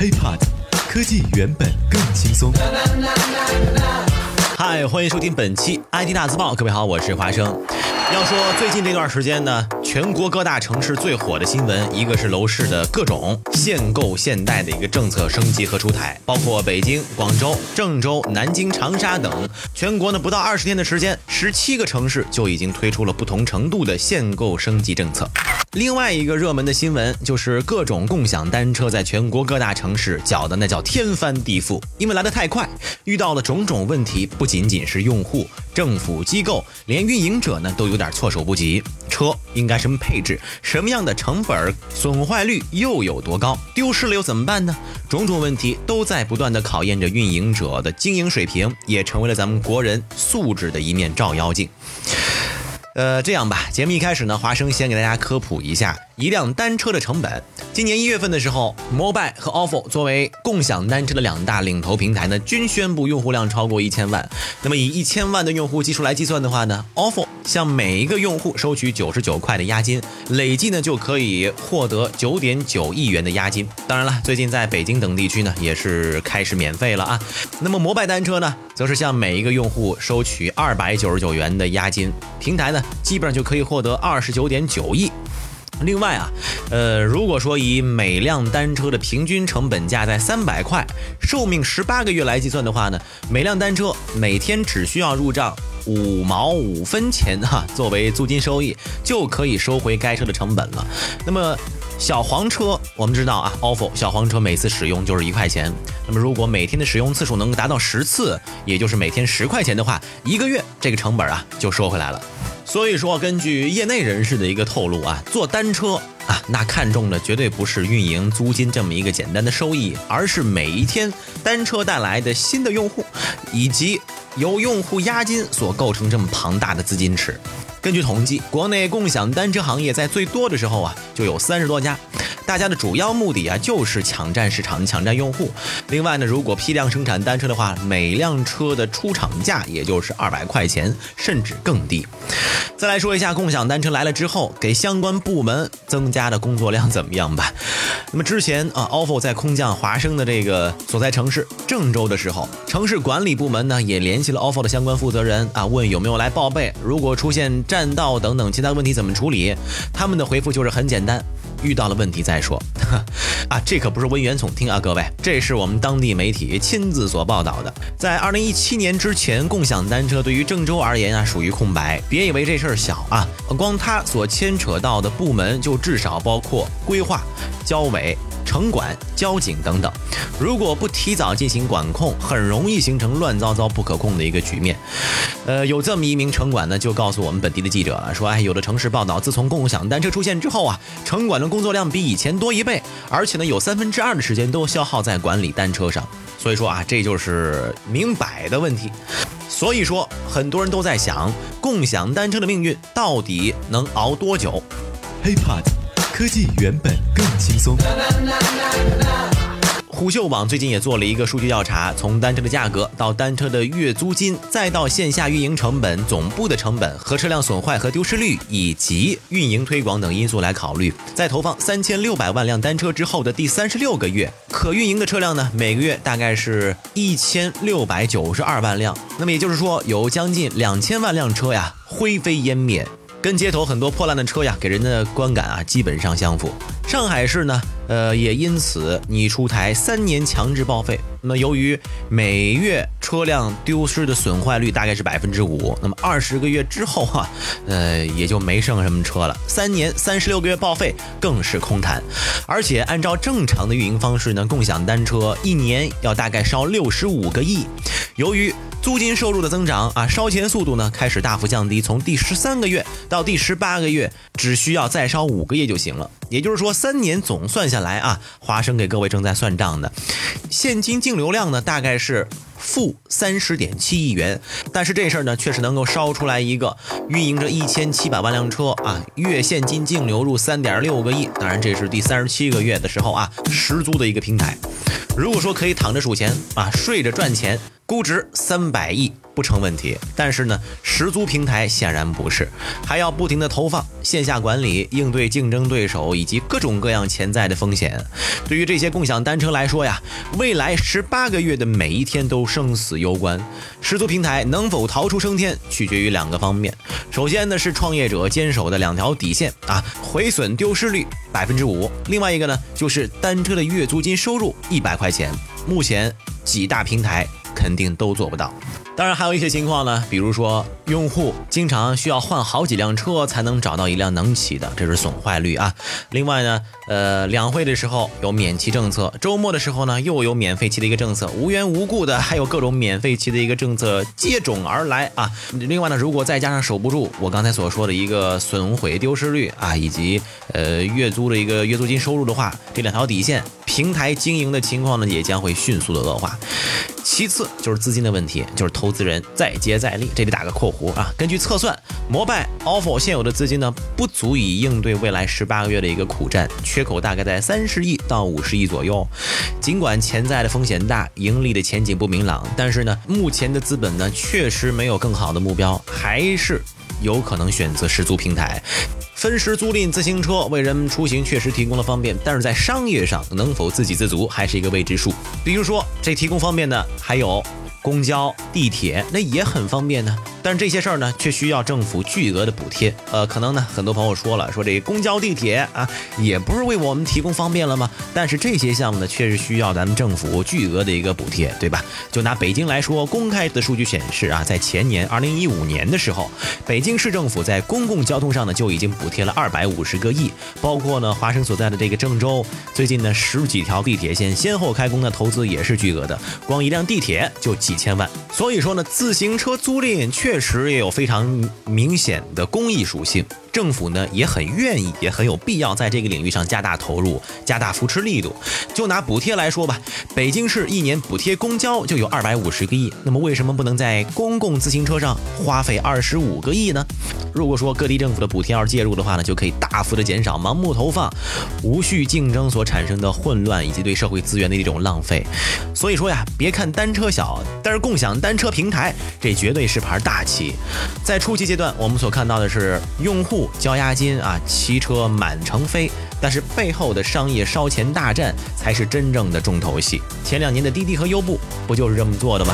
HiPod，科技原本更轻松。嗨，欢迎收听本期 IT 大字报。各位好，我是华生。要说最近这段时间呢，全国各大城市最火的新闻，一个是楼市的各种限购限贷的一个政策升级和出台，包括北京、广州、郑州、南京、长沙等，全国呢不到二十天的时间，十七个城市就已经推出了不同程度的限购升级政策。另外一个热门的新闻就是各种共享单车在全国各大城市搅的那叫天翻地覆，因为来得太快，遇到了种种问题，不仅仅是用户、政府机构，连运营者呢都有点措手不及。车应该什么配置，什么样的成本，损坏率又有多高？丢失了又怎么办呢？种种问题都在不断的考验着运营者的经营水平，也成为了咱们国人素质的一面照妖镜。呃，这样吧，节目一开始呢，华生先给大家科普一下一辆单车的成本。今年一月份的时候，摩拜和 ofo 作为共享单车的两大领头平台呢，均宣布用户量超过一千万。那么以一千万的用户基数来计算的话呢，ofo 向每一个用户收取九十九块的押金，累计呢就可以获得九点九亿元的押金。当然了，最近在北京等地区呢，也是开始免费了啊。那么摩拜单车呢，则是向每一个用户收取二百九十九元的押金，平台呢。基本上就可以获得二十九点九亿。另外啊，呃，如果说以每辆单车的平均成本价在三百块，寿命十八个月来计算的话呢，每辆单车每天只需要入账五毛五分钱哈，作为租金收益，就可以收回该车的成本了。那么小黄车，我们知道啊，ofo 小黄车每次使用就是一块钱。那么如果每天的使用次数能够达到十次，也就是每天十块钱的话，一个月这个成本啊就收回来了。所以说，根据业内人士的一个透露啊，做单车啊，那看中的绝对不是运营租金这么一个简单的收益，而是每一天单车带来的新的用户，以及由用户押金所构成这么庞大的资金池。根据统计，国内共享单车行业在最多的时候啊，就有三十多家。大家的主要目的啊，就是抢占市场、抢占用户。另外呢，如果批量生产单车的话，每辆车的出厂价也就是二百块钱，甚至更低。再来说一下共享单车来了之后，给相关部门增加的工作量怎么样吧？那么之前啊，ofo 在空降华生的这个所在城市郑州的时候，城市管理部门呢也联系了 ofo 的相关负责人啊，问有没有来报备，如果出现占道等等其他问题怎么处理？他们的回复就是很简单。遇到了问题再说，啊，这可不是危言耸听啊，各位，这是我们当地媒体亲自所报道的。在二零一七年之前，共享单车对于郑州而言啊，属于空白。别以为这事儿小啊，光它所牵扯到的部门就至少包括规划、交委。城管、交警等等，如果不提早进行管控，很容易形成乱糟糟、不可控的一个局面。呃，有这么一名城管呢，就告诉我们本地的记者了，说，哎，有的城市报道，自从共享单车出现之后啊，城管的工作量比以前多一倍，而且呢，有三分之二的时间都消耗在管理单车上。所以说啊，这就是明摆的问题。所以说，很多人都在想，共享单车的命运到底能熬多久？HiPod。科技原本更轻松。虎嗅网最近也做了一个数据调查，从单车的价格到单车的月租金，再到线下运营成本、总部的成本和车辆损坏和丢失率以及运营推广等因素来考虑，在投放三千六百万辆单车之后的第三十六个月，可运营的车辆呢，每个月大概是一千六百九十二万辆。那么也就是说，有将近两千万辆车呀，灰飞烟灭。跟街头很多破烂的车呀，给人的观感啊，基本上相符。上海市呢，呃，也因此拟出台三年强制报废。那么，由于每月车辆丢失的损坏率大概是百分之五，那么二十个月之后哈，呃，也就没剩什么车了。三年三十六个月报废更是空谈。而且按照正常的运营方式呢，共享单车一年要大概烧六十五个亿。由于租金收入的增长啊，烧钱速度呢开始大幅降低，从第十三个月到第十八个月，只需要再烧五个月就行了。也就是说，三年总算下来啊，华生给各位正在算账的现金净净流量呢，大概是负三十点七亿元。但是这事儿呢，确实能够烧出来一个运营着一千七百万辆车啊，月现金净流入三点六个亿。当然，这是第三十七个月的时候啊，十足的一个平台。如果说可以躺着数钱啊，睡着赚钱。估值三百亿，不成问题，但是呢，十足平台显然不是，还要不停的投放线下管理，应对竞争对手以及各种各样潜在的风险。对于这些共享单车来说呀，未来十八个月的每一天都生死攸关。十足平台能否逃出升天，取决于两个方面。首先呢是创业者坚守的两条底线啊，毁损丢失率百分之五。另外一个呢就是单车的月租金收入一百块钱。目前几大平台肯定都做不到。当然，还有一些情况呢，比如说用户经常需要换好几辆车才能找到一辆能骑的，这是损坏率啊。另外呢，呃，两会的时候有免骑政策，周末的时候呢又有免费骑的一个政策，无缘无故的还有各种免费骑的一个政策接踵而来啊。另外呢，如果再加上守不住我刚才所说的一个损毁丢失率啊，以及呃月租的一个月租金收入的话，这两条底线，平台经营的情况呢也将会迅速的恶化。其次就是资金的问题，就是投资人再接再厉，这里打个括弧啊。根据测算，摩拜、ofo 现有的资金呢，不足以应对未来十八个月的一个苦战，缺口大概在三十亿到五十亿左右。尽管潜在的风险大，盈利的前景不明朗，但是呢，目前的资本呢，确实没有更好的目标，还是有可能选择十足平台。分时租赁自行车为人们出行确实提供了方便，但是在商业上能否自给自足还是一个未知数。比如说，这提供方便的还有公交、地铁，那也很方便呢。但是这些事儿呢，却需要政府巨额的补贴。呃，可能呢，很多朋友说了，说这公交、地铁啊，也不是为我们提供方便了吗？但是这些项目呢，确实需要咱们政府巨额的一个补贴，对吧？就拿北京来说，公开的数据显示啊，在前年二零一五年的时候，北京市政府在公共交通上呢，就已经补贴了二百五十个亿。包括呢，华生所在的这个郑州，最近呢，十几条地铁线先后开工的投资也是巨额的，光一辆地铁就几千万。所以说呢，自行车租赁确实也有非常明显的公益属性。政府呢也很愿意，也很有必要在这个领域上加大投入，加大扶持力度。就拿补贴来说吧，北京市一年补贴公交就有二百五十个亿，那么为什么不能在公共自行车上花费二十五个亿呢？如果说各地政府的补贴要是介入的话呢，就可以大幅的减少盲目投放、无序竞争所产生的混乱以及对社会资源的一种浪费。所以说呀，别看单车小，但是共享单车平台这绝对是盘大棋。在初期阶段，我们所看到的是用户。交押金啊，骑车满城飞，但是背后的商业烧钱大战才是真正的重头戏。前两年的滴滴和优步不就是这么做的吗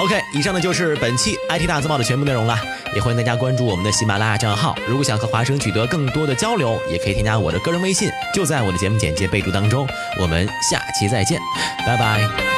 ？OK，以上呢就是本期 IT 大字报的全部内容了，也欢迎大家关注我们的喜马拉雅账号。如果想和华生取得更多的交流，也可以添加我的个人微信，就在我的节目简介备注当中。我们下期再见，拜拜。